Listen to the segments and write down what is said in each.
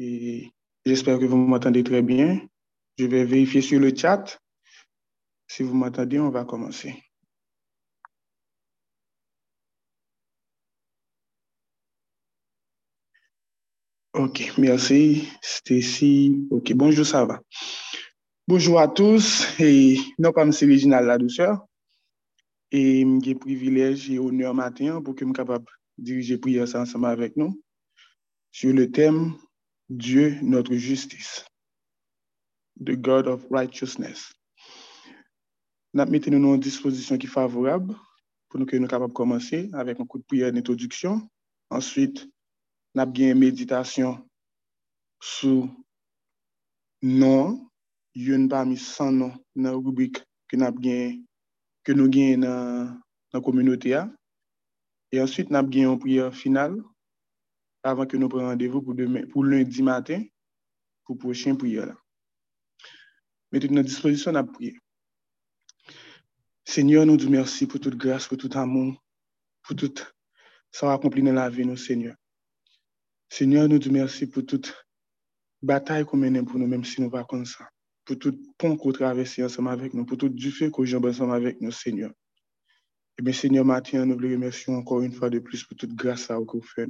et j'espère que vous m'entendez très bien. Je vais vérifier sur le chat. Si vous m'entendez, on va commencer. Ok, merci. Stacy. Ok, bonjour, ça va? Bonjour à tous. Et non, comme c'est Réginal La Douceur. Et j'ai privilège et honneur matin pour que je sois capable de diriger prière ensemble avec nous sur le thème Dieu, notre justice. The God of Righteousness. Nous mettons nous en disposition qui est favorable pour que nous capables de commencer avec un coup de prière d'introduction. Ensuite, nous avons une méditation sur non, une parmi 100 noms dans la rubrique que nous avons que dans la communauté. Et ensuite, nous avons une prière finale avant que nous prenions rendez-vous pour, pour lundi matin pour la prochaine prière. Mettez nous à disposition à prier. Seigneur, nous disons merci pour toute grâce, pour tout amour, pour tout ça accompli dans la vie, nous, Seigneur. Seigneur, nous disons merci pour toute bataille qu'on mène pour nous, même si nous ne pas comme ça. Pour tout pont qu'on traverse ensemble avec nous, pour tout du fait qu'on jambe ensemble avec nous, Seigneur. Et bien, Seigneur, maintenant, nous voulons remercier encore une fois de plus pour toute grâce à vous fait.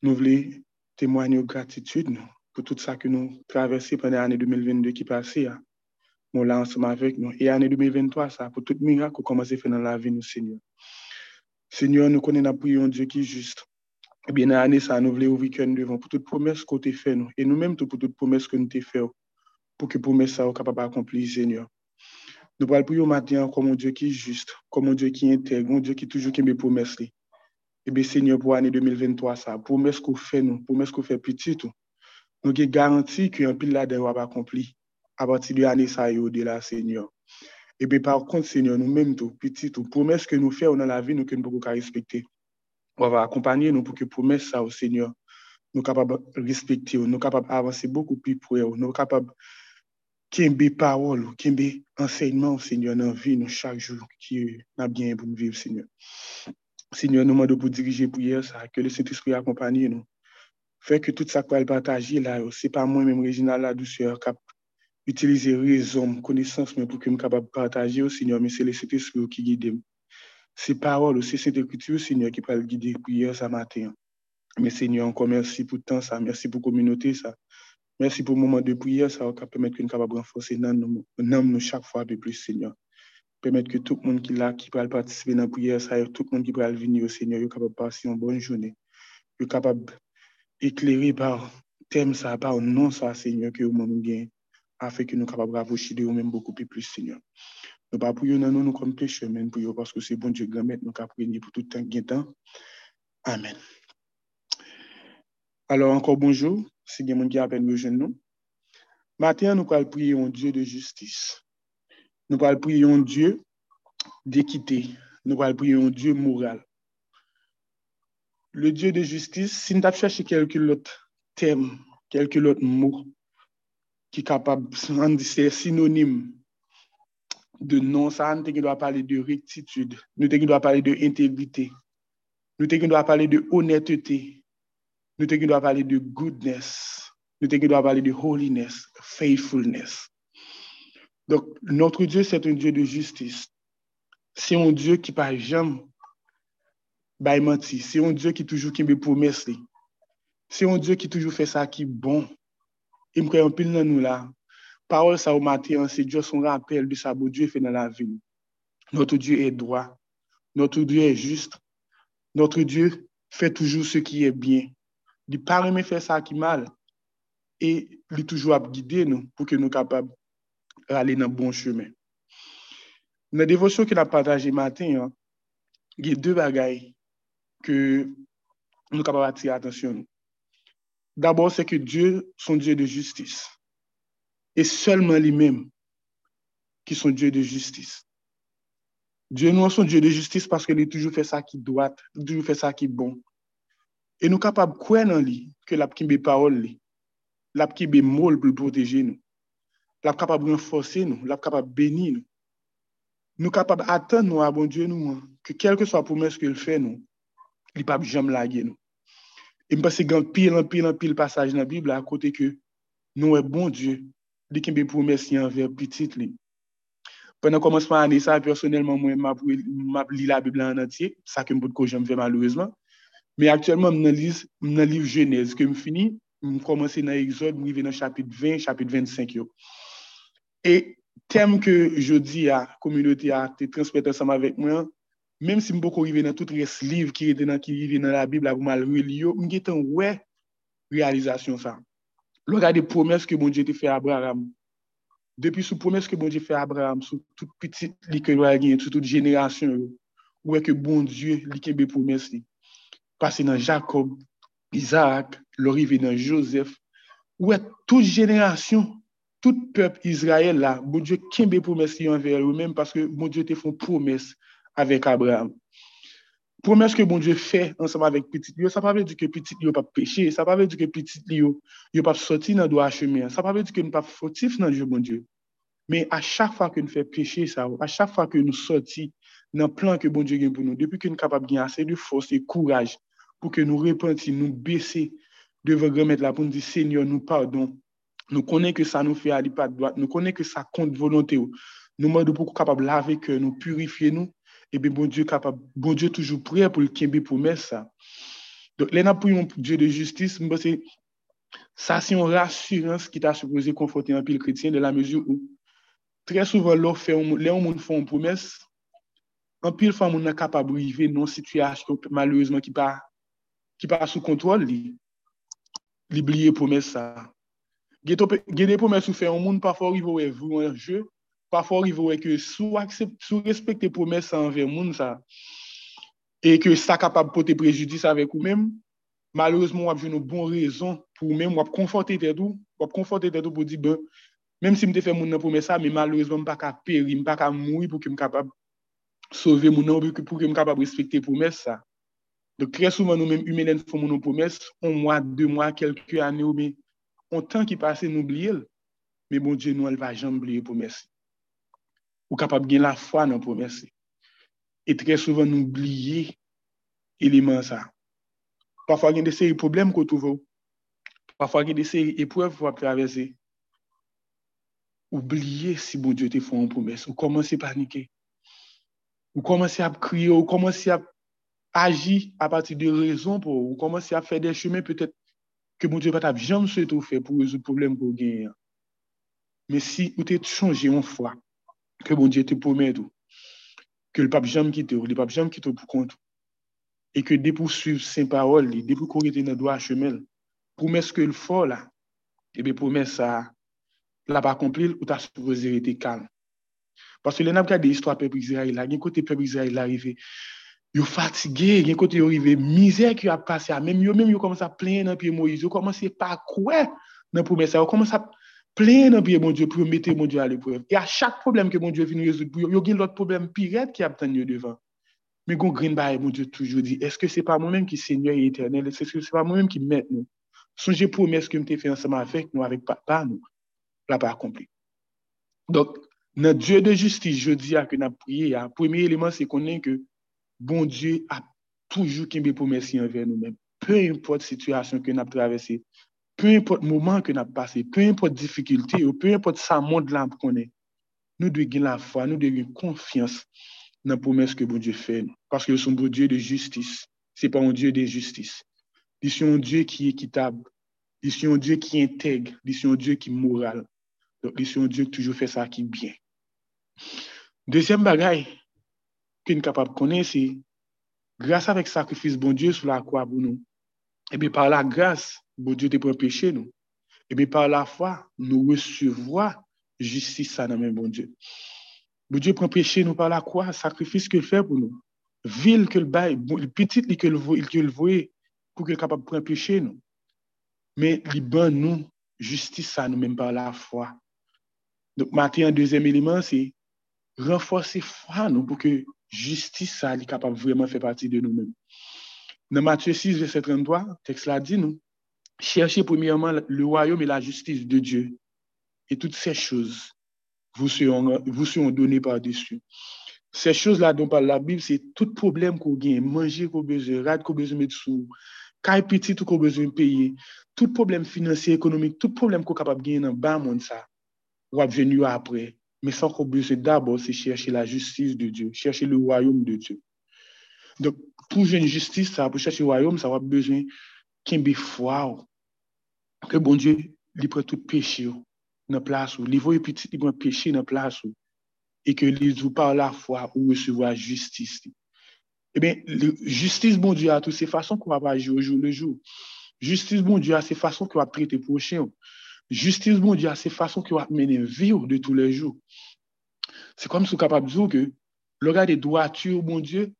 Nous voulons témoigner de gratitude pour tout ça que nous traversons pendant l'année 2022 qui passée. Nous là ensemble avec nous. Et l'année 2023, ça, pour tout miracle qu'on commence à faire dans la vie, nous, Seigneur. Seigneur, nous connaissons un Dieu qui est juste. Eh bien, l'année, ça, nous voulons ouvrir cœur devant pour toute promesse qu'on t'a fait, nous. Et nous-mêmes, pour toute promesse que nous t'ai fait, pour que promesse soit capable d'accomplir, Seigneur. Nous parlons pour matin comme un Dieu qui est juste, comme un Dieu qui est intègre, un Dieu qui toujours qui mes promesses. Eh bien, Seigneur, pour l'année 2023, ça, promesse qu'on fait, nous, promesse qu'on fait petit, tout. Nous avons garanti qu'un pile là-dedans va accompli à partir de l'année, ça et au-delà, Seigneur. Et bien, par contre, Seigneur, nous-mêmes, tout, petit, tout, promesse que nous faisons dans la vie, nous ne pouvons pas respecter on va accompagner nous pour que promesse ça au Seigneur, nous capables de respecter, nous capables d'avancer beaucoup plus pour nous, nous capables de parole, de enseignement Seigneur dans la vie, nous, chaque jour, qui a bien pour nous vivre, Seigneur. Seigneur, nous demandons pour diriger prière ça, que le Saint-Esprit accompagne nous. Fait que tout ça qu'on partager là, c'est pas moi-même, Réginal La Douceur, qui utiliser raison, connaissance, mais pour que nous capable partager au Seigneur, mais c'est le Saint-Esprit qui guide ces paroles, c'est cette écriture, Seigneur, qui peut guider prière ce matin. Mais Seigneur, encore merci pour temps, ça. Merci pour la communauté, ça. Merci pour le moment de prière, ça va permettre que nous puissions renforcer nous, nous chaque fois de plus, Seigneur. Permettre que tout le monde qui là, qui peut participer dans la prière, ça, tout le monde qui peut venir au Seigneur, est capable de passer une bonne journée. Est capable d'éclairer par thème, ça, par nom, ça, Seigneur, que nous gagnons, afin que nous capables de de nous-mêmes beaucoup plus, Seigneur. Nous pas prions nous, nous comme pécheurs, mais prions parce que c'est bon Dieu grand maître, nous avons prié pour tout le temps qui temps. Amen. Alors encore bonjour, bien mon qui appelle nous nous. Matin, nous allons prier un Dieu de justice. Nous allons prier un Dieu d'équité. Nous allons prier un Dieu moral. Le Dieu de justice, si nous avons cherché quelques autres thèmes, quelques autres mots qui sont capables de rendre synonymes de non ça, nous doit parler de rectitude, nous doit parler de intégrité, nous doit parler de honnêteté, nous doit parler de goodness, nous doit parler de holiness, faithfulness. Donc, notre Dieu, c'est un Dieu de justice. C'est un Dieu qui par jamais by menti. C'est un Dieu qui toujours qui me promesse. C'est un Dieu qui toujours fait ça qui est bon. Il me croit peu dans nous là parole ça au matin, c'est Dieu son rappel de sa beau Dieu fait dans la vie. Notre Dieu est droit. Notre Dieu est juste. Notre Dieu fait toujours ce qui est bien. Il ne pas faire ça qui est mal. Et il toujours à guider nous pour que nous soyons capables d'aller dans le bon chemin. Dans la dévotion qu'il a partagée matin, hein, il y a deux bagailles que nous sommes capables d'attirer l'attention. D'abord, c'est que Dieu, son Dieu de justice et seulement lui-même qui sont Dieu de justice. Dieu nous son Dieu de justice parce qu'il a toujours fait ça qui doit, toujours fait ça qui est bon. Et nous sommes capables de croire dans lui que la parole, la mots pour protéger nous. La capable de renforcer nous, la capable de bénir nous. Nous capables d'attendre nous à bon Dieu nous, hein, que quelle que soit la promesse qu'il fait nous, il peut jamais laguer nous. Et je pense que pile, en pile, en pile passage dans la Bible à côté que nous est bon Dieu, dit qu'il promesse envers petit li. Pendant commencement de l'année, ça, personnellement, moi, je lis la Bible en entier, ça que je j'aime faire malheureusement. Mais actuellement, je lis le livre Genèse que je finis, je commence dans l'Exode, je vais dans chapitre 20, chapitre 25. Yo. E tem ke jodi a kominote a te transpet ansam avèk mwen, mèm si mbo ko rive nan tout res liv ki rive nan, nan la Bibla pou mal ril yo, mge tan wè realizasyon sa. Lò gade promes ke bon Dje te fè Abraham. Depi sou promes ke bon Dje fè Abraham, sou tout petit li ke lwa gen, sou tout jenerasyon yo, wè ke bon Dje li kebe promes li. Pase nan Jacob, Isaac, lò rive nan Joseph, wè tout jenerasyon tout peuple Israël là, bon Dieu des promesses envers eux-mêmes parce que bon Dieu te fait une promesse avec Abraham. Promesse que bon Dieu fait ensemble avec petit Lio, ça ne veut pas dire que petit Lio pas péché, ça ne veut pas dire que petit Lio ne pas sortir dans le droit chemin, ça ne veut pas dire que nous pas fautif dans Dieu, bon Dieu. Mais à chaque fois que nous faisons péché, ça, à chaque fois que nous sortons dans le plan que bon Dieu a pour nous, depuis que nous sommes capables de assez de force et courage pour que nous repentions, nous baisser devant remettre là pour nous dire Seigneur, nous pardon. Nous connaissons que ça nous fait aller pas de droite, nous connaissons que ça compte volonté. Nous sommes beaucoup capables de laver que nous purifier nous et eh bien bon Dieu capable, bon Dieu toujours prêt pour le pour promesse ça. Donc, là, pour Dieu de justice, ça, c'est une rassurance qui t'a supposé conforter un pile chrétien de la mesure où, très souvent, là, les gens font une promesse, un pile fois, on est capable d'arriver dans une situation, malheureusement, qui pas, qui pas sous contrôle, Gede pou mè sou fè yon moun, pafò rivo wè vou an jè, pafò rivo wè ke sou, sou respekte pou mè san vè moun sa, e ke sa kapab pote prejudis avèk ou mèm, malouzman wap jè nou bon rezon pou mèm wap konforte tè dou, wap konforte tè dou pou di bè, mèm si mte fè moun nan pou mè sa, mè malouzman mpa ka peri, mpa ka moui pou ke m kapab sove moun nan, pou ke m kapab respekte pou mè sa. Dok kre souman nou mèm humè lèn fò moun nan pou mè, on mwa, de mwa, kelke anè ou mè, on tan ki pase nou oubliye l, me bon Dje nou el va jan oubliye promesi. Ou kapab gen la fwa nan promesi. E tre souvan nou oubliye eleman sa. Pafwa gen de seri problem ko touvo. Pafwa gen de seri epwev wap travese. Oubliye si bon Dje te fwa an promes. Ou komanse panike. Ou komanse ap kriye. Ou komanse ap aji a pati de rezon pou. Ou komanse ap fè de chemen peut-être ke moun diyo pat ap jom sou etou fe pou rezout problem pou genyen. Men si ou te chanje yon fwa, ke moun diyo te pomed ou, ke l pap jom kite ou, l pap jom kite ou pou kont ou, e ke de pou suiv sen parol li, de pou korete nan doa chemel, pou mes ke l fo la, ebe pou mes sa la pa komplil ou ta sou rezerite kalm. Paske le nap gade istwa pep Israel la, gen kote pep Israel la rive, Israël arrivé, ils fatigué, il y a côté arrivé, misère qui a même yo même yo commence à plaindre dans pied Moïse, yo commence pas quoi dans promesse? Ça, commence à plein dans pied mon Dieu pour mettre mon Dieu à l'épreuve. Et à chaque problème que mon Dieu vient résoudre, il y a l'autre problème pire qui a obtenu devant. Mais quand green mon Dieu toujours dit, est-ce que c'est pas moi-même qui Seigneur et éternel? Est-ce que c'est pas moi-même qui met nous? Songez promesse que je fait ensemble avec nous, avec papa, nous. L'a pas accompli. Donc, notre Dieu de justice, je dis à que nous prié, le premier élément, c'est qu'on est que bon Dieu a toujours qu'il promesse envers nous-mêmes. Peu importe la situation que nous avons traversée, peu importe le moment que nous avons passé, peu importe la difficulté, peu importe ce monde-là qu'on est, nous devons la foi, nous devons confiance dans la promesse que bon Dieu fait. Parce que un bon Dieu de justice. Ce n'est pas un Dieu de justice. C'est un Dieu qui est équitable. C'est un Dieu qui intègre. C'est un Dieu qui est moral. Donc, c'est un Dieu qui toujours fait ça qui est bien. Deuxième bagaille que nous capables de connaître, c'est grâce avec sacrifice bon Dieu sur la croix pour nous. Et bien par la grâce, bon Dieu te prend péché nous. Et bien par la foi, nous recevons justice dans même bon Dieu. Bon Dieu prend péché nous par la croix, sacrifice qu'il fait pour nous. Ville que le bail, petit que le voit pour qu'il capable de prendre péché nous. Mais il ban nous justice ça nous même par la foi. Donc maintenant un deuxième élément c'est renforcer foi nous pour que justice ça est capable vraiment faire partie de nous-mêmes. Dans Matthieu 6, verset 33, le texte l'a dit, nous, cherchez premièrement le royaume et la justice de Dieu. Et toutes ces choses vous seront, vous seront données par-dessus. Ces choses-là dont parle la Bible, c'est tout problème qu'on gagne, manger qu'on besoin, rad qu'on besoin mettre sous, Kay petit qu'on besoin de payer, tout problème financier, économique, tout problème qu'on capable de gagner dans le bas monde, ça, va venir après. Mais sans qu'on besoin d'abord, c'est chercher la justice de Dieu, chercher le royaume de Dieu. Donc, pour une justice, ça, pour chercher le royaume, ça va besoin qu'il y ait foi. Que bon Dieu, prend tout péché dans la place où, il voit petit, péché dans la place et que les par la foi ou recevoir justice. Eh bien, justice, bon Dieu, a toutes ces façons qu'on va agir au jour le jour. Justice, bon Dieu, a ces façons qu'on va traiter prochain. Justice, bon Dieu, a ces façons qu'on va mener vie de tous les jours. C'est comme si est capable de dire que le gars des droitures, bon Dieu,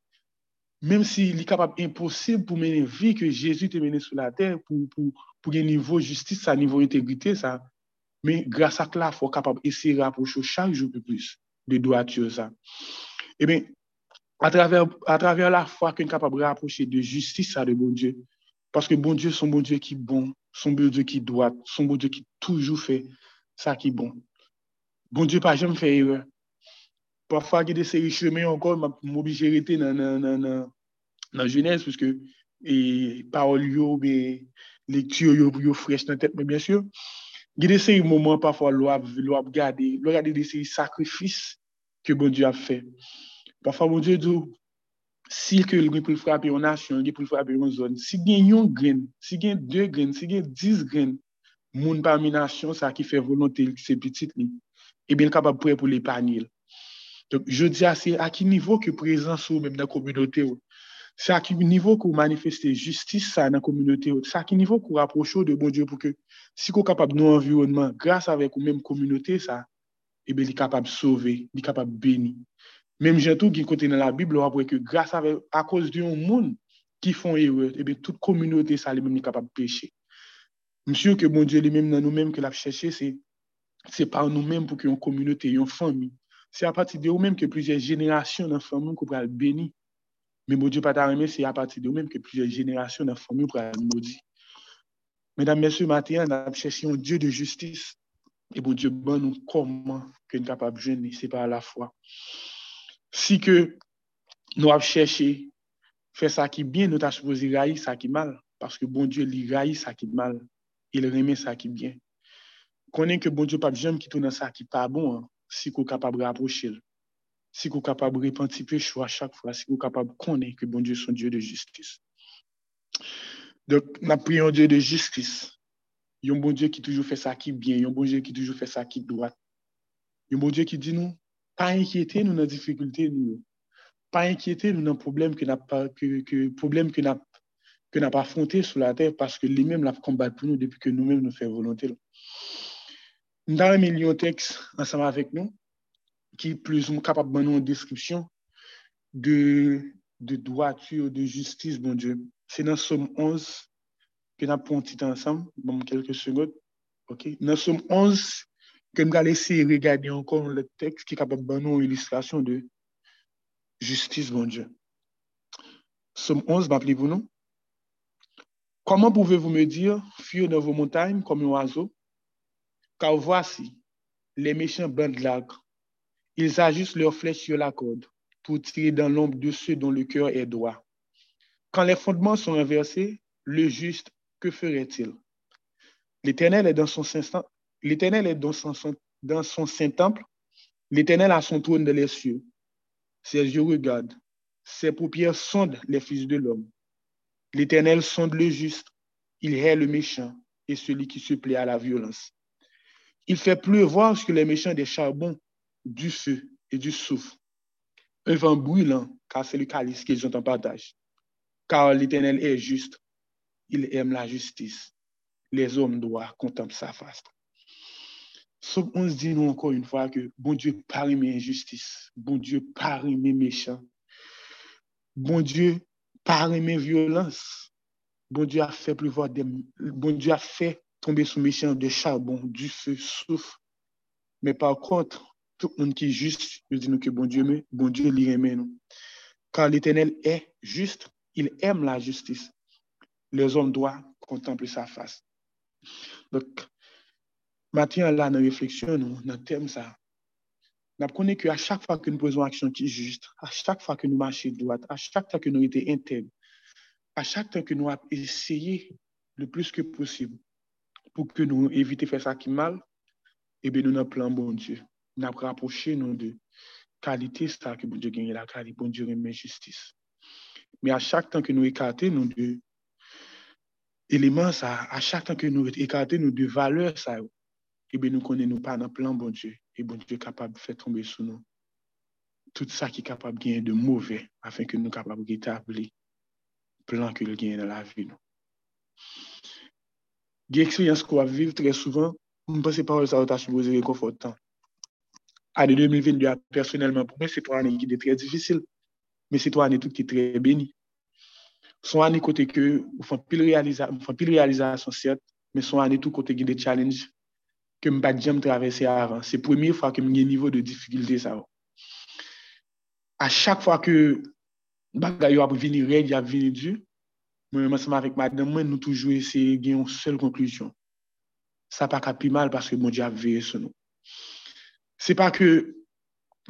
même s'il est capable impossible pour mener vie que Jésus t'a mené sur la terre, pour, pour, pour un niveau justice, un niveau intégrité, ça. Mais grâce à cela, il faut capable essayer de rapprocher chaque jour plus de droiture, ça. Eh bien, à travers, à travers la foi qu'on est capable de rapprocher de justice à de bon Dieu. Parce que bon Dieu, son bon Dieu qui est bon, son bon Dieu qui doit, son bon Dieu qui toujours fait ça qui est bon. Bon Dieu pas jamais fait erreur. Parfois, il y a des séries chemins encore, m'obliger à dans, dans, dans, dans, dans jeunesse, parce que et paroles, yo, mais lecture yo, yo fraîche dans la tête, mais bien sûr, il y a des séries moments parfois, l'on a regardé, l'on a regardé des séries sacrifices que bon Dieu a fait. Parfois, bon Dieu dit, Sil ke l gen pou l frape yon nasyon, l gen pou l frape yon zon, si gen yon gren, si gen 2 gren, si gen 10 gren, moun pa mi nasyon sa ki fe volontel ki se pitit li, e ben kapab pre pou e l epanil. Donk, je di a se a ki nivou ki prezans ou mèm nan kominote ou, se a ki nivou ki ou manifeste justice sa nan kominote ou, se a ki nivou ki ou aprocho de bon diyo pou ke si ko kapab nou environman, grasa avek ou mèm kominote sa, e ben li kapab sove, li kapab beni. Est capable. Même tout qui côté dans la Bible, on voit que grâce à, à cause d'un monde qui font erreur, et bien, toute communauté, ça, est capable de pécher. Monsieur, que bon Dieu, lui-même, dans nous-mêmes, que l'a cherché, c'est, c'est par nous-mêmes pour une communauté, une famille. C'est à partir de nous-mêmes que plusieurs générations dans famille qu'on pourra. Mais bon Dieu, pas c'est à partir de nous-mêmes que plusieurs générations dans famille pourra le maudire. Mesdames, Messieurs, matin, on a cherché un Dieu de justice. Et bon Dieu, bon nous comment que nous sommes capables de jeûner, c'est par la foi. Si que nous avons cherché faire ça qui est bien, nous avons supposé raïr ça qui est mal. Parce que bon Dieu, il raït ça qui est mal. Il remet ça qui est bien. Connaît que bon Dieu, pas jamais qui tourne ça qui n'est pas bon, hein, si vous êtes capable de rapprocher. Si vous êtes capable de repentir péché à chaque fois, si vous êtes capable de connaître que bon Dieu est un Dieu de justice. Donc, nous prions Dieu de justice. Il y a un bon Dieu qui toujours fait ça qui est bien. Il y a un bon Dieu qui toujours fait ça qui est droit. Il y a un bon Dieu qui dit nous, pa enkyete nou nan difikulte nou yo. Pa enkyete nou nan problem ke nap, ke, ke, problem ke nap, ke nap afronte sou la ter paske li menm lap kombat pou nou depi ke nou menm nou fè volonté. Nda reme li yon teks ansama avèk nou ki plus mou kapap ban nou an deskripsyon de, de doatur, de justice, bon Dieu. Se nan som 11 ke nap pon titan ansam, bon kelke segot, ok? Nan som 11 que nous allons essayer de regarder encore le texte qui est capable de nous une illustration de justice, bon Dieu. Somme 11, m'appelez-vous nous? Comment pouvez-vous me dire, fuir dans vos montagnes comme un oiseau? Car voici, les méchants bandent l'agre. Ils ajustent leurs flèches sur la corde pour tirer dans l'ombre de ceux dont le cœur est droit. Quand les fondements sont inversés, le juste, que ferait-il? L'Éternel est dans son L'Éternel est dans son, saint temple. L'Éternel a son trône dans les cieux. Ses yeux regardent. Ses paupières sondent les fils de l'homme. L'Éternel sonde le juste. Il hait le méchant et celui qui se plaît à la violence. Il fait pleuvoir sur les méchants des charbons, du feu et du souffle. Un vent brûlant, car c'est le calice qu'ils ont en partage. Car l'Éternel est juste. Il aime la justice. Les hommes doivent contempler sa face. On se dit nous encore une fois que bon Dieu parie mes injustices, bon Dieu parie mes méchants, bon Dieu parie mes violences, bon Dieu a fait pleuvoir des, bon Dieu a fait tomber sous méchants de charbon, du feu, souffle. Mais par contre, tout le monde qui est juste, je dis nous que bon Dieu, mais bon Dieu lui aime nous. Car l'Éternel est juste, il aime la justice. Les hommes doivent contempler sa face. Donc, Maintenant, là, dans la réflexion, dans le thème, ça, nous apprenons qu'à chaque fois que nous posons action qui est juste, à chaque fois que nous marchons droite, à chaque fois que nous sommes intègres, à chaque temps que nous avons essayé le plus que possible pour que nous éviter de faire ça qui mal, eh bien, nous avons plan bon Dieu. Nous avons rapproché nous de qualité ça que bon Dieu gagne la qualité, bon Dieu remet justice. Mais à chaque temps que nous écartons nous de éléments ça, à chaque temps que nous écartons nous de valeurs ça, eh bien, nous connaissons pas dans plan bon Dieu. Et bon Dieu est capable de faire tomber sur nous tout ça qui est capable de gagner de mauvais afin que nous capables d'établir plan que le dans la vie. Nous. Expériences qu'on va vivre très souvent, je pense que pas ça va supposé réconfortant. Année 2022, personnellement, pour moi, c'est une année qui est très difficile, mais c'est une année qui est très bénie. Son année côté que, on fait pile réalisation, pile réalisation, certes, mais son année tout côté qui des ke m bak jam travese avan. Se premye fwa ke m gen nivou de difikilte sa ou. A chak fwa ke bagay yo ap vini red, ya vini du, mwen mwen seman vek madame, mwen nou toujou ese gen yon sel konklusyon. Sa pa ka pi mal paske moun di ap veye sou nou. Se pa ke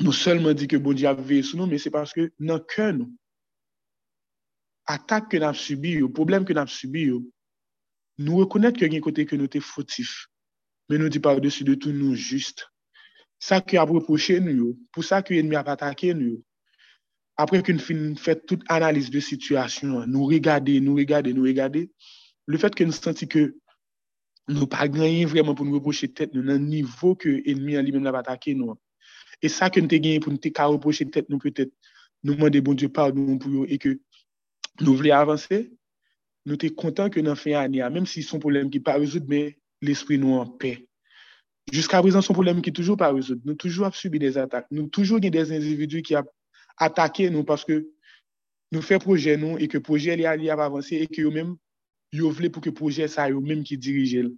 nou selman di ke moun di ap veye sou nou, men se paske nan ke nou. Atak ke nan ap subi yo, problem ke nan ap subi yo, nou rekonet ke gen kote ke nou te fotif. men nou di par-dessus de tout nou juste. Sa ki ap reproche nou yo, pou sa ki enmi ap atake nou yo, apre ki nou fin fè tout analise de situasyon, nou regade, nou regade, nou regade, le fèt ke nou senti ke nou pa ganyen vreman pou nou reproche tèt nou nan nivou ke enmi an li men ap atake nou an. Non. E sa ke nou te genye pou nou te ka reproche tèt nou pwetèt nou mande bon Diyo pardon pou yo e ke nou vle avanse, nou te kontan ke nan fè an ya, mèm si son problem ki pa rezout, mè l'esprit nou an pe. Juska prezant son problem ki toujou pa rezoud. Nou toujou ap subi des atak. Nou toujou gen des individu ki ap atake nou paske nou fe proje nou e ke proje li, li ap avanse e ke yo men yo vle pou ke proje sa yo men ki dirije l.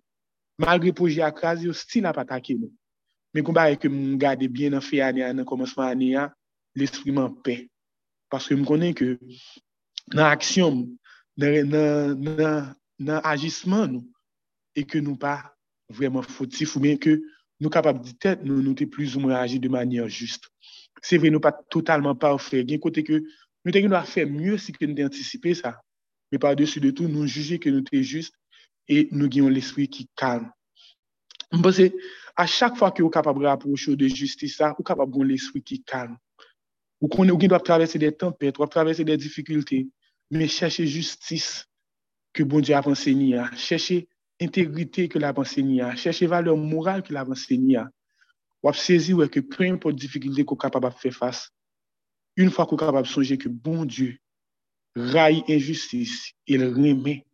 Malgre proje akrazi, yo stil ap atake nou. Men kon ba e ke moun gade bien an fe ane an an komanseman ane an, l'esprit man pe. Paske m konen ke nan aksyon, nan, nan, nan, nan agisman nou, et que nous pas vraiment fautifs ou bien que nous capables de tête, nous nous plus ou moins agir de manière juste. C'est vrai, nous pas totalement parfaits. A côté que nous devons faire mieux si que nous anticipé ça. Mais par-dessus de tout, nous juger que nous sommes justes et nous avons l'esprit qui calme. Parce que à chaque fois que vous êtes capable de rapprocher de justice, vous êtes capable d'avoir l'esprit qui calme. Vous doit traverser des tempêtes, vous traverser des difficultés, mais chercher justice que bon Dieu a enseigné. Chercher intégrité que la enseignée a, chercher valeur morale que la enseignée a. Ou saisir ouais, que peu importe difficulté qu'on est capable de faire face, une fois qu'on est capable de songer que bon Dieu raille injustice, il remet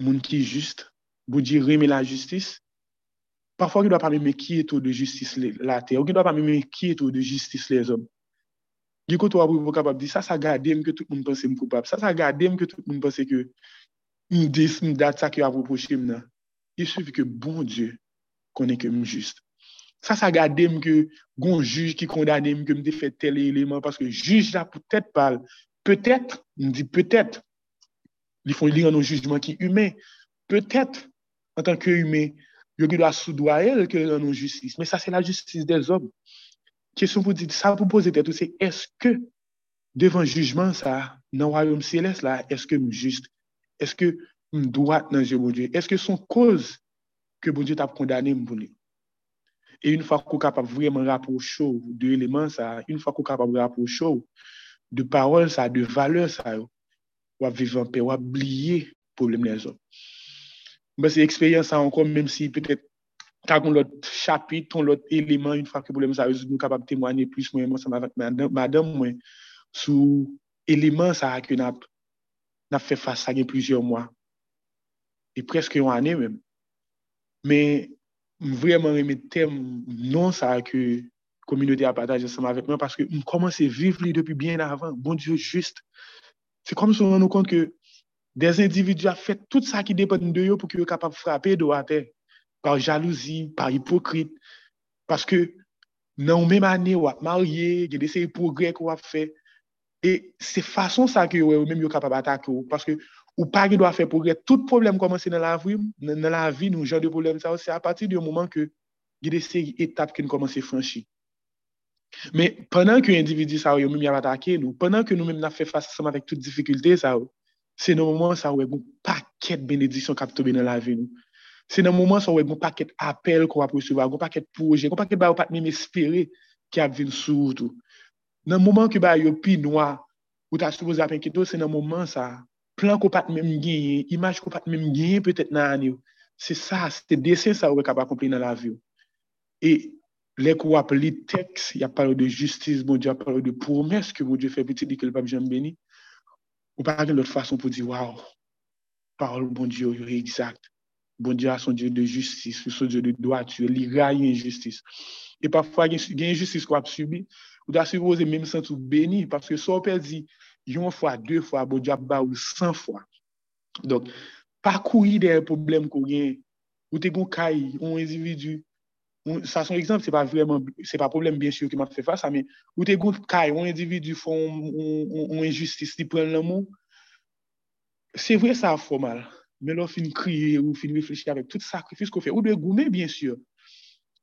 monde qui est juste, bon vous dire remet la justice. Parfois, il doit pas même qui est au de justice la terre, il doit pas même qui est au de justice les hommes. Gye koto wap wap wap kapap di, sa sa gade m ke tout moun pense m koupap, sa sa gade m tout moun pense ke m dis m dat sa ki yo apropoche m nan. Il suffit que bon Dieu connaît que je juste. Ça, ça garde que bon juge qui condamne que me fait tel élément parce que juge là peut-être parle. Peut-être, me dit peut-être, ils font lire nos jugements qui humains. Peut-être, en tant que humain, il doit soudoyer que dans nos justice. Mais ça, c'est la justice des hommes. Question vous dites, ça vous posez peut-être, c'est est-ce que devant jugement, ça, dans le royaume céleste, là, est-ce que je juste? Eske m doat nan je bon Diyo? Eske son koz ke bon Diyo tap kondane m pou li? E yon fwa kou kapap vremen raprochou de eleman sa, yon fwa kou kapap raprochou de parol sa, de vale sa yo, wap vivan pe, wap bliye problem le zon. Mwen se eksperyans sa ankon, menm si petet tagon lot chapit, ton lot eleman, yon fwa ke problem sa yo, nou kapap temwane plus mwen, mwen sa madame mwen, sou eleman sa ak yon ap nap fè fasa gen plizyon mwa. E preske yon anè mèm. Mè m vreman remè tem non sa ke kominote apataje seman avèk mè paske m komanse viv li depi bien avan. Bon diyo, juste. Se kom sou nan nou kont ke des individu a fè tout sa ki depen de yo pou ki yo kapap frapè do atè. Par jalouzi, par hipokrit. Paske nan ou mèm anè wap marye, gen desè hipogrek wap fè. E se fason sa ki yo wè ou mèm yo kapab atak yo. Paske ou pa ki do a fè progrè. Tout problem komanse nan la vi, nan la vi nou jan de problem sa ou. Se a pati di yo mouman ke gide se etap ki nou komanse franshi. Men, penan ki yo individi sa ou yo mèm yo atake nou, penan ki nou mèm na fè fasa seman vek tout difikultè sa ou, se nan mouman sa ou wè goun paket benedisyon kap tobe nan la vi nou. Se nan mouman sa ou wè goun paket apel kwa pou souva, goun paket proje, goun paket ba ou pat mèm espere ki ap vin sou ou tou. Nan mouman ki ba yo pi noa, ou ta soubouz apen kito, se nan mouman sa, plan ko pat mèm genye, imaj ko pat mèm genye petèt nan an yo. Se sa, se desen sa ou e kap akompli nan la vi yo. E lek ap li teks, ya palo de justice, bon di ap palo de promes ke bon di fe piti di ke l pap jen beni, ou pa gen lout fason pou di, waw, parol bon diyo yo re exact. Bon diyo a son diyo de justice, son diyo de doat, yo li raye injustice. E pafwa gen injustice kwa ap subi, ou da supose mèm sentou beni, paske so pe di, yon fwa, dwe fwa, bo diap ba ou san fwa. Donk, pa kouri de problem kou gen, ou te kon kay, ou individu, sa son ekzamp, se pa vreman, se pa problem bien syo ki map fe fasa, men, ou te kon kay, ou individu fon, ou injustis li pren l'amou, se vre sa fwa mal, men lo fin kriye, ou fin reflechi avèk, tout sakrifis kou fe, ou dwe goumen bien chyo,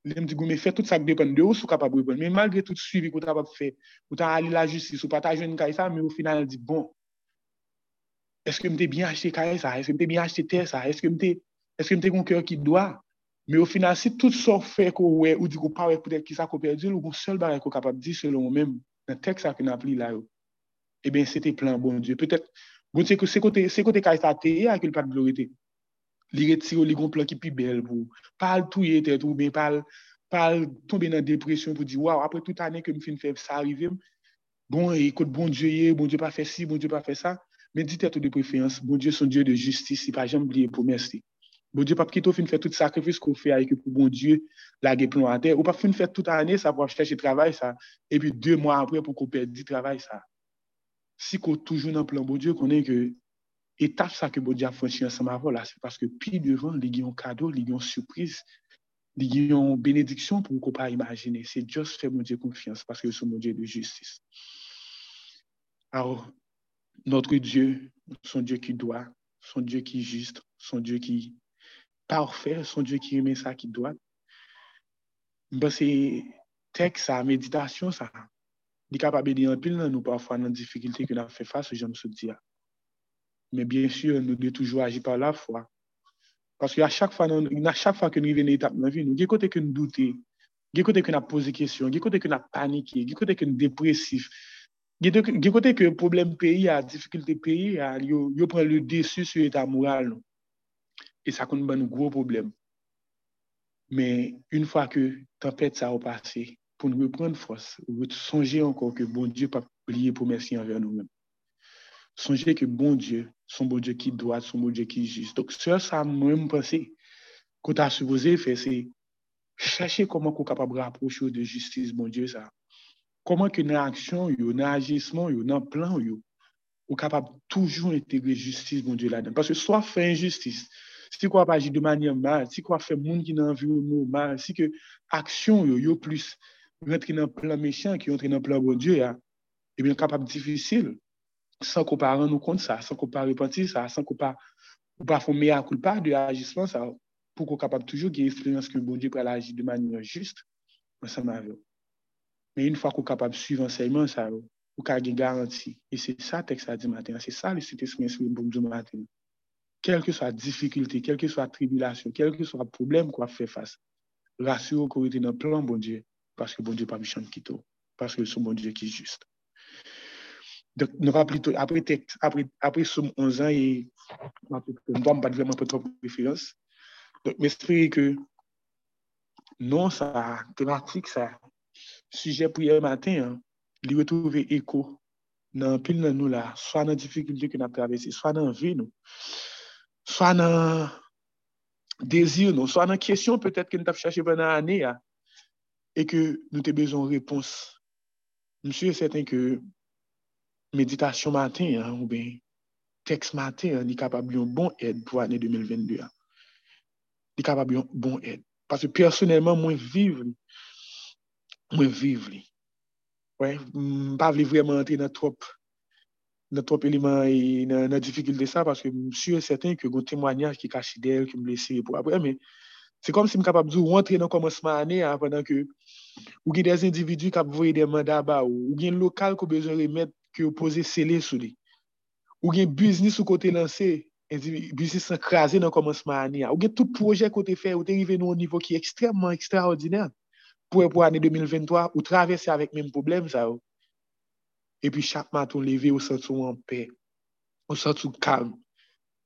Lè m di gou mè fè tout sak depen de ou sou kapab repon. Mè malgre tout suivi kou ta pap fè, kou ta ali la justice, ou pa ta jwen kay sa, mè ou final di bon, eske m te bin achete kay sa, eske m te bin achete ter sa, eske m te, eske m te kon kèr ki doa. Mè ou final si tout sor fè kou wè, ou di kou pa wè pou tè ki sa kou perdi, ou kon sol barè kou kapab di selon ou mèm, nan tek sa ki nan pli la yo. E ben, se te plan bon dieu. Petè, bon se kote kay sa te, akil pat glorite. li retire ou li gon plan ki pi bel pou. Pal touye tet ou ben pal, pal tombe nan depresyon pou di, waw, apre tout ane ke m fin feb sa arrive, bon, ekote, bon Diyo ye, bon Diyo pa fe si, bon Diyo pa fe sa, men di tet ou de preferans, bon Diyo son Diyo de justice, si pa jem bliye pou mersi. Bon Diyo pa pkito fin fè tout sakrifis kon fè a eke pou bon Diyo lage plon an ter, ou pa fin fè tout ane sa pou ap chèche travay sa, epi 2 mwa apre pou kon perdi travay sa. Si kon toujou nan plan bon Diyo konen ke etap sa ke bon Diyo a fwensi an sa ma vo la. Se paske pi devan li gen yon kado, li gen yon surprise, li gen yon benediksyon pou kou pa imagine. Se just fè bon Diyo konfians paske yon sou bon Diyo de justice. Alors, notre Diyo, son Diyo ki doa, son Diyo ki juste, son Diyo ki parfait, son Dieu qui aimait ça, qui doit. Ben, c'est texte, ça, méditation, ça. Il est capable de dire nous, parfois, dans les difficultés que nous avons fait face, je me suis dit. Mais bien sûr, nous devons toujours agir par la foi. Parce qu'à chaque fois, à chaque fois que nous venons étape dans la vie, nous, côté que nous doutons, il côté que nous posé des questions, il côté que nous paniqué, il côté que nous dépressif, il côté que le problème pays, la difficulté pays, il prend le dessus sur l'état moral. Nous. E sa kon ban nou gwo problem. Men, un fwa ke tapet sa ou pase, pou nou repren fos, ou wè sonje ankon ke bon Diyo pa pliye pou mersi anver nou men. Sonje ke bon Diyo, son bon Diyo ki doat, son bon Diyo ki jist. Dok, se sa mwen mpase, kouta souboze fè, se chache koman kou kapab raproche ou de justice bon sa. Koman ke nan aksyon yo, nan agisman yo, nan plan yo, ou kapab toujou integre justice bon Diyo la den. Paske so fè injustice, Si pa aji de manyan mal, si kwa fe moun ki nan environ nou mal, si ke aksyon yo yo plus rentre nan plan mechyan ki rentre nan plan bon Diyo ya, ebyen kapap difisil, san ko pa ran nou kont sa, san ko pa repenti sa, san ko pa, ou pa fon mea koulpa de agisman sa, pou ko kapap toujou ge eksperyans ki bon di pral agi de manyan just, an sa ma ve. Men yon fwa ko kapap suiv anseyman sa yo, ou ka gen garanti. E se sa tek sa di maten, se sa li se te smen sou yon boum di maten. Kelke que sa difikilte, kelke que sa tribilasyon, kelke que sa problem kwa fe fasa, rasyon kou ete nan plan bon di, paske bon di pa mi chan kito, paske sou bon di ki just. Nou va plito, apre tek, apre soum 11 an, mwa mbat vreman pou trop preferans. Mwen espere ke non sa tematik sa, suje priye matin, li wetouve eko nan pil nan nou la, swa nan difikultye ki nan travesi, swa nan vi nou, swa nan dezir nou, swa nan kesyon petet ki nou tap chache banan ane ya, e ke nou te bezon repons. Mwen suje seten ke meditasyon matin an, ou ben tekst matin an, li kapab yon bon ed pou ane 2022 an. Li kapab yon bon ed. Pase personelman mwen viv li. Mwen viv li. Ouais, Mpa vle vreman ante nan trop nan trop eleman e nan, nan difikilte sa, paske msye certain ke goun temwanyaj ki kashi del, ki mblese pou apre, men se kom si m kapab zou rentre nan komanseman ane an, padan ke ou gen des individu kap voye de manda ba ou, ou gen lokal ko bezon remet ki yo pose sele sou li. Ou gen biznis ou kote lanse, biznis san krasi nan komansman ane ya. Ou gen tout proje kote fe, ou derive nou an nivou ki ekstremman ekstraordinèr. Pou e pou ane 2023, ou travesse avèk menm problem sa ou. E pi chak maton leve ou sentou an pe. Ou sentou kalm.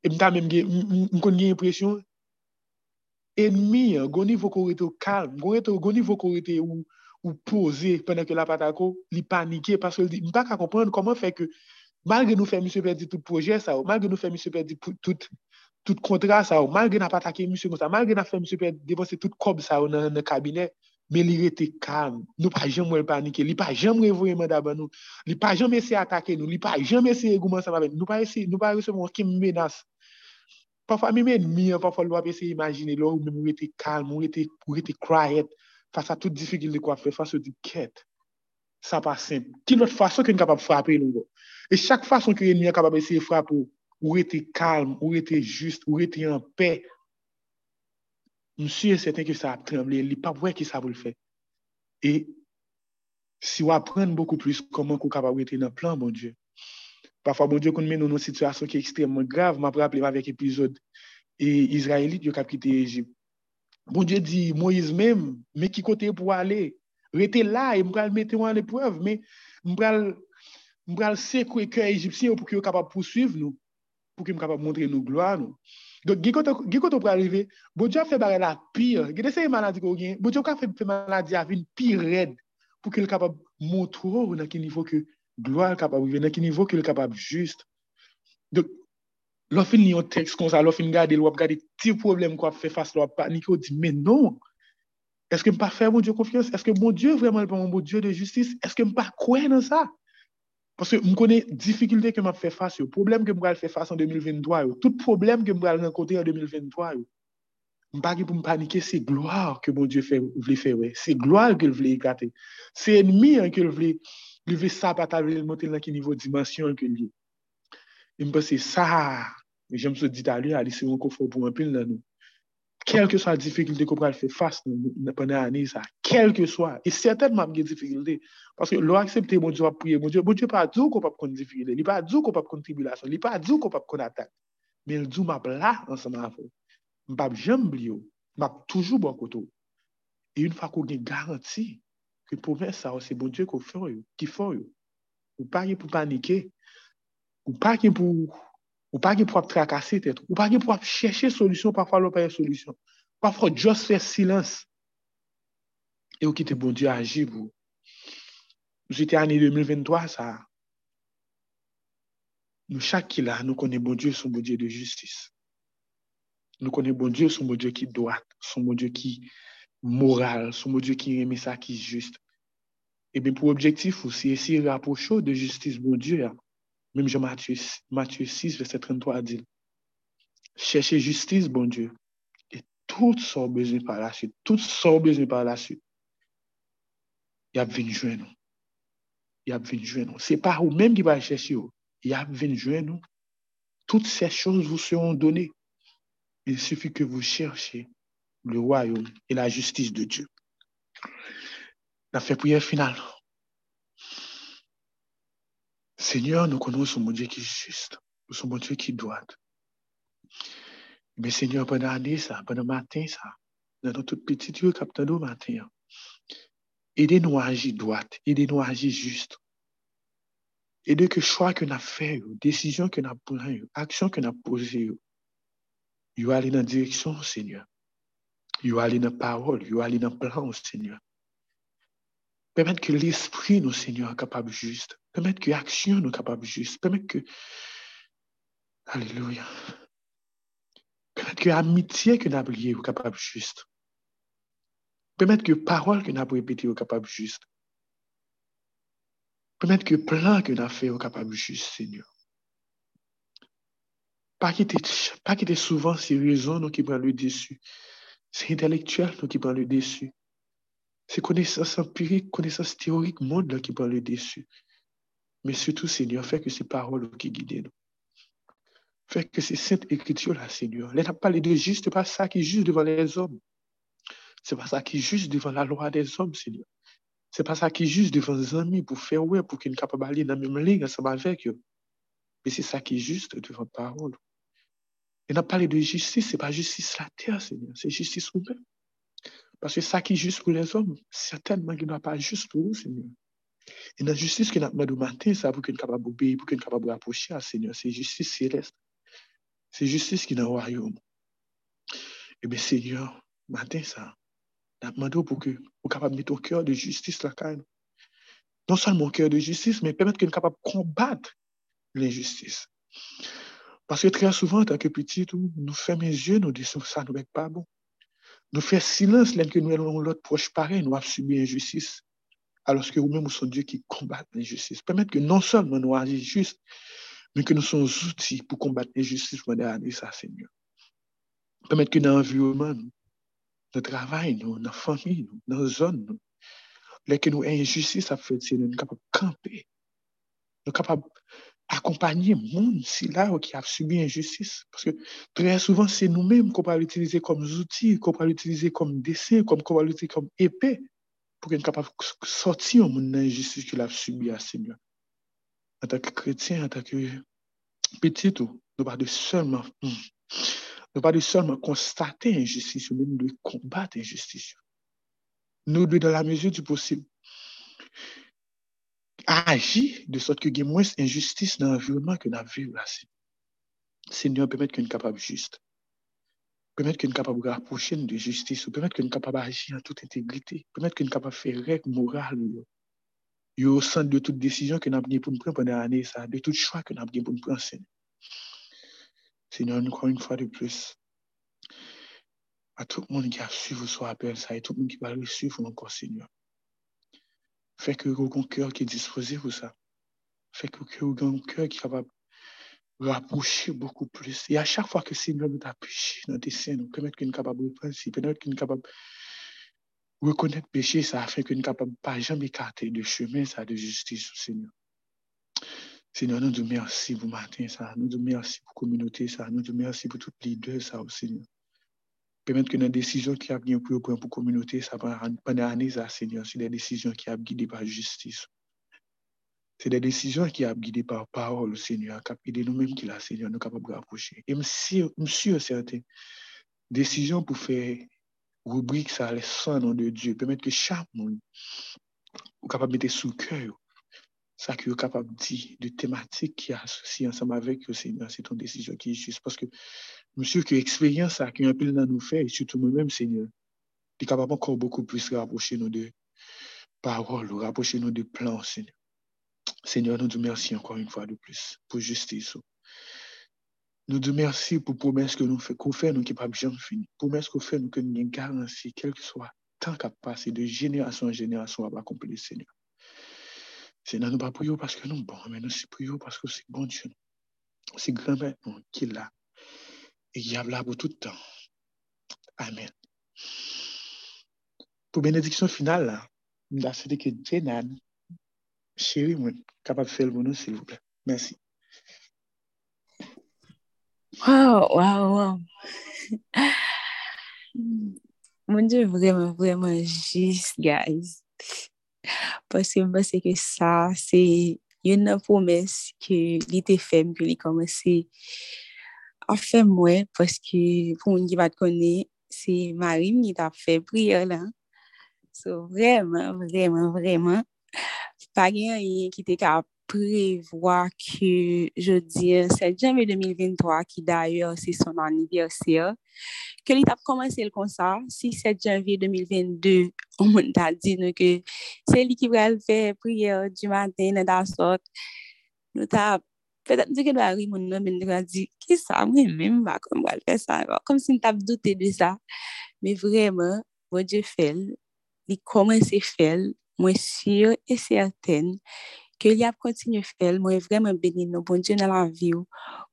E mta menm gen, m kon gen impresyon, enmi, gouni vokorete ou kalm, goni vokorete ou ou pose pwene ke la patako, li panike, paske li di, mpa ka kompren koman fè ke, malge nou fè msè perdi tout proje sa ou, malge nou fè msè perdi tout, tout kontra sa ou, malge na patake msè kon sa, malge na fè msè perdi devanse tout kob sa ou nan, nan kabinet, men li rete kam, nou pa jem wèl panike, li pa jem revoye manda ban nou, li pa jem ese atake nou, li pa jem ese egouman sa maben, nou pa ese, nou pa ese mwen kim menas. Pafwa mi men mi, pafwa lwa pe se imagine lò, ou men rete kalm, mwen rete krayet, fasa tout difikil de kwa fe, fasa di ket. Sa pa semp. Ki lot fason ki yon kapap frape nou. E chak fason ki yon kapap ese frape ou, ou rete kalm, ou rete just, ou rete yon pe, msye seten ki sa ap tremble, li pa wè ki sa vou l fè. E si wap pren beaucoup plus koman kou kaba wè te nan plan, bon Diyo. Pafwa, bon Diyo, kon men nou nou situasyon ki ekstremman grav, ma praple ma vek epizod e Izraelit yo kap kite Ejip. Bon Diyo di, Moïse mèm, mè ki kote pou wale, rete la, e mbral mette wan le preuve, mè mbral se kwe kwe Ejipsyen ou pou ki yo kapap pousuiv nou, pou ki m kapap montre nou gloa nou. Donk, ge koto pou arive, bo diyo a bare la pire, ge dese yon maladi ko gen, bo diyo ka fe maladi avin pi red pou ke l kapab moutro ou nan ki nivou ke gloa l kapab vive, nan ki nivou ke l kapab juste. Donk, Lo fin li yon tekst kon sa, lo fin gade, lo ap gade ti problem kwa fe fas, lo ap panik, yo di, men non, eske m pa fe moun diyo konfians, eske moun diyo vreman l pa moun diyo de justis, eske m pa kwen nan sa? Paske m konen difikilte ke m ap fe fas yo, problem ke m gale fe fas an 2023 yo, tout problem ke m gale renkote an 2023 yo, m bagi pou m panike, se gloar ke moun diyo vle fe we, se gloar ke l vle ikate, se enmi an ke l vle, l vle sa pata vle motel nan ki nivou dimensyon ke li. M pa se sa, jem se dit a li, a li se yon kofo pou m apil nan nou. Kelke so a difikilte ko pral fè fass nan pwene ane sa, kelke so a, e seten m ap ge difikilte, Paske lo aksepte bon Diyo ap priye, bon Diyo bon pa djou ko pap kon difile, li pa djou ko pap kon tribulasyon, li pa djou ko pap kon atak. Men djou map la anseman avon. Mbap jem bliyo, mbap toujou bon koto. E yon fwa kou gen garanti ko fò yo, ki fò yo. Ou pa gen pou panike, Ou pa gen pou ap trakase tet, ou pa gen pou ap chèche solusyon, pafwa lò pa yè solusyon. Pafwa just fè silans. E ou ki te bon diyo aji pou. Nou se te ane 2023 sa. Nou chak ki la, nou konen bon diyo son bon diyo de justice. Nou konen bon diyo son bon diyo ki doat, son bon diyo ki moral, son bon diyo ki reme sa ki just. E ben pou objektif ou si esi rapocho de justice bon diyo ya. Menm jan Matthew 6, verset 33 di, chèche justice bon Diyo, et tout son bezin par la suite, tout son bezin par la suite, y ap vinjwen nou. y ap vinjwen nou. Se pa ou menm ki pa chèche yo, y ap vinjwen nou. Tout se chons vous seron donné. Il suffit que vous cherchez le royaume et la justice de Dieu. La fè prière finale. Seigneur, nou konon sou mon Dieu ki juste, sou mon Dieu ki doite. Mais Seigneur, pendant année sa, pendant matin sa, nan nou tout petit Dieu kapten nou matin, Ede nou aji doat, ede nou aji just. Ede ke chwa ke na fe yo, desisyon ke na pran yo, aksyon ke na pose yo. Yo ali nan direksyon, Seigneur. Yo ali nan parol, yo ali nan plan, Seigneur. Pemet ke l'esprit nou, Seigneur, kapab just. Pemet ke aksyon nou kapab just. Pemet ke... Aleluya. Pemet ke amitye ke na bliye yo kapab just. Pemet ke parol ke nan pou epete yo kapab juste. Pemet ke plan ke nan fe yo kapab juste, Seigneur. Pa ki te souvan se rezon nou ki pran le desu. Se intelektuel nou ki pran le. Se konesans empirik, konesans teorik moun nou ki pran le desu. Men soutou, Seigneur, fe ke se parol nou ki guide nou. Fe ke se sent ekritio la, Seigneur. Le nan pale de juste, pa sa ki juste devan les om. Se pa sa ki jist devan la loa de zom, Seigneur. Se pa sa ki jist devan zami pou fe wè pou ki n kapabali nan mèm lig an seman vek yo. Mais c'est ça qui est juste de votre parole. Et n'a parlé de justice, c'est pas justice la terre, Seigneur, c'est justice vous-même. Parce que ça qui est juste pour les hommes, certainement qu'il n'est pas juste pour vous, Seigneur. Et la justice que nous avons matin, ça pour qu'on soit capable d'obéir, pour qu'on soit capable d'approcher à Seigneur, c'est justice céleste. C'est justice qui est dans le royaume. Eh bien, Seigneur, matin, ça, nous demandé pour que vous capable de mettre au cœur de justice la quand Non seulement au cœur de justice, mais permettre qu'on soit capable de combattre l'injustice. Parce que très souvent, en tant que petit, nous fermons les yeux, nous disons ça nous n'est pas bon. Nous faisons silence, là que nous avons l'autre proche pareil, nous avons subi l'injustice. Alors que vous-même, vous sommes Dieu qui combat l'injustice. Permettre que non seulement nous agissions juste, mais que nous sommes outils pour combattre l'injustice ça, Seigneur. Permettre que dans l'environnement, notre travail, notre famille, nos zones, là que nous injustice à faire, nous sommes capables de camper. Nous sommes capables d'accompagner le monde si là qui a subi injustice. Parce que très souvent, c'est nous-mêmes qu'on va utiliser comme outils, qu'on va utiliser comme dessin, qu'on va l'utiliser comme épée pour être capable de sortir au monde l'injustice qu'il a subi à Seigneur. En tant que chrétien, en tant que petit, nous pas de hmm, pas de seulement constater l'injustice, mais nous devons combattre l'injustice. Nous devons, dans la mesure du possible, agir de sorte que y ait moins d'injustice dans l'environnement que nous vivons là. Seigneur, permettre qu'on soit capable juste permettre qu'on soit capable rapprocher de justice, permettre qu'on soit capable d'agir en toute intégrité, permettre qu'on soit capable faire règle morale. Yo, au centre de toute décision que nous avons pour nous prendre pendant l'année, de tout choix que nous avons pour nous prendre, Seigneur. Seigneur, une fois de plus, à tout le monde qui a suivi ce appel, ça, et tout le monde qui va le suivre encore, Seigneur. Fais que un cœur qui est disposé pour ça. Fais que un cœur qui est capable rapprocher beaucoup plus. Et à chaque fois que Seigneur nous péché dans tes seins, nous permettre qu'on capable de penser, permettre qu'on capable de reconnaître péché, ça fait qu'on capable pas jamais écarter de chemin, ça, de justice, Seigneur. Seigneur, nous te merci pour matin, ça. Nous te merci pour communauté, ça. Nous te merci pour toutes les deux, ça, Seigneur. Permettre que nos décisions qui a bien pour la communauté, ça, pendant l'année, ça, Seigneur, c'est des décisions qui a guidé par justice. C'est des décisions qui sont guidées par parole, Seigneur, qui a guidé nous-mêmes qui la Seigneur, nous capables de rapprocher. Et monsieur, monsieur, certaines décisions pour faire rubrique ça, les sang de Dieu, permettre que chaque monde soit capable de mettre sous cœur ça qui est capable de dire, de thématiques qui associée ensemble avec le Seigneur, c'est ton décision qui est juste. Parce que, monsieur, que l'expérience qui un peu dans nous faire, et surtout nous-mêmes, Seigneur, est capable encore beaucoup plus de rapprocher nos deux paroles, rapprocher nos deux plans, Seigneur. Seigneur, nous te remercions encore une fois de plus pour justice. Nous te remercions pour promesse que nous faisons, qu'on fait, nous qui pas jamais fini. Promesse qu'on fait, nous que nous garantie, quel que soit tant qu'à passer de génération en génération à accomplir, Seigneur. Seigneur, nous ne pas prions parce que nous sommes bons, mais nous prions parce que c'est bon Dieu. C'est grand maintenant qui est là. Et il y a là pour tout le temps. Amen. Pour bénédiction finale, nous avons que Jenan chéri mwen, kapap fel moun nou, s'il vous plaît. Merci. Wow, wow, wow. Moun diyo vreman, vreman jist, guys. Paske mwen se ke sa, se yon nan promes ke li te fem, ke li komanse a fem mwen, paske pou moun ki bat kone, se marim ni tap fe priyo la. So, vreman, vreman, vreman. pa gen yon ki te ka prevoa ki je di 7 janve 2023 ki d'ayor se son aniverser ke li tap komanse l kon sa si 7 janve 2022 ou moun ta di nou ke se li ki vrel fe priye du maten nan da sot nou tap Petèp di ke do a ri moun nan men do a di, ki sa mwen men mwa kon mwa l fè sa, kom si n tap dote de sa. Me vreman, bon Dje fel, li koman se fel, Mwen sir e serten ke li ap kontinye fel, mwen vremen beni nou bon Diyo nan la vi ou,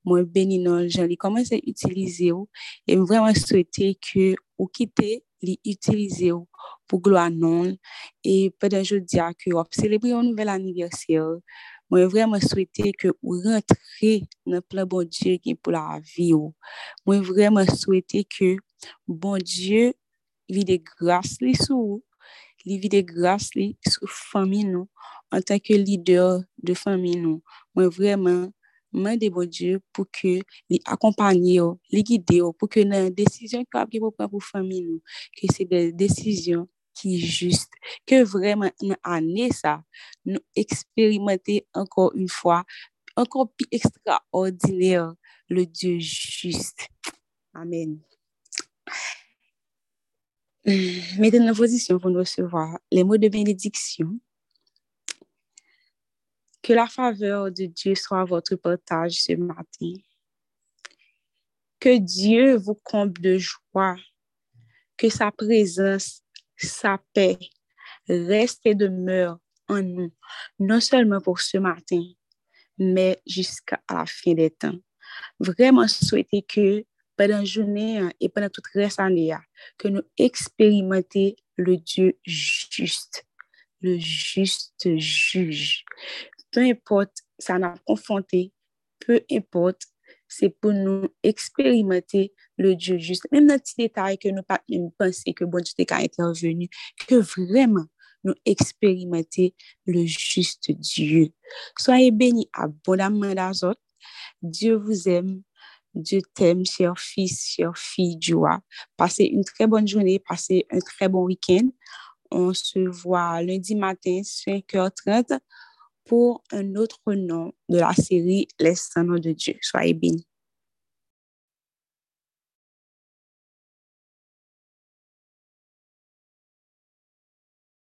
mwen beni nou jan li koman se utilize ou, e mwen vremen souwete ke ou kite li utilize ou pou gloa non, e pedan jodi a ki ou ap selebri ou nouvel aniversyer, Mwen vremen souwete ke ou rentre nan plan bon Diyo gen pou la vi ou. Mwen vremen souwete ke bon Diyo li de grase li sou ou. Li vide grâce sur famille nous en tant que leader de famille nous moi vraiment Mande bon Dieu pou ke li akompanye yo, li guide yo, pou ke nan desisyon kwa ki pou pran pou fami nou, ke se de desisyon ki juste, ke vreman nan ane sa, nou eksperimente ankon un fwa, ankon pi ekstraordiner le Dieu juste. Amen. Mettez en position pour nous recevoir les mots de bénédiction. Que la faveur de Dieu soit votre partage ce matin. Que Dieu vous comble de joie. Que sa présence, sa paix reste et demeure en nous, non seulement pour ce matin, mais jusqu'à la fin des temps. Vraiment souhaiter que pendant la journée et pendant toute reste année, que nous expérimenter le Dieu juste, le juste juge. Peu importe, ça n'a confronté, peu importe, c'est pour nous expérimenter le Dieu juste. Même dans les petits détails que nous pas même penser que bon Dieu est intervenu, que vraiment nous expérimenter le juste Dieu. Soyez bénis abondamment d'azot. Dieu vous aime. Dieu t'aime, cher fils, cher fille du roi. Passez une très bonne journée, passez un très bon week-end. On se voit lundi matin, 5h30, pour un autre nom de la série Les Saints de Dieu. Soyez bénis.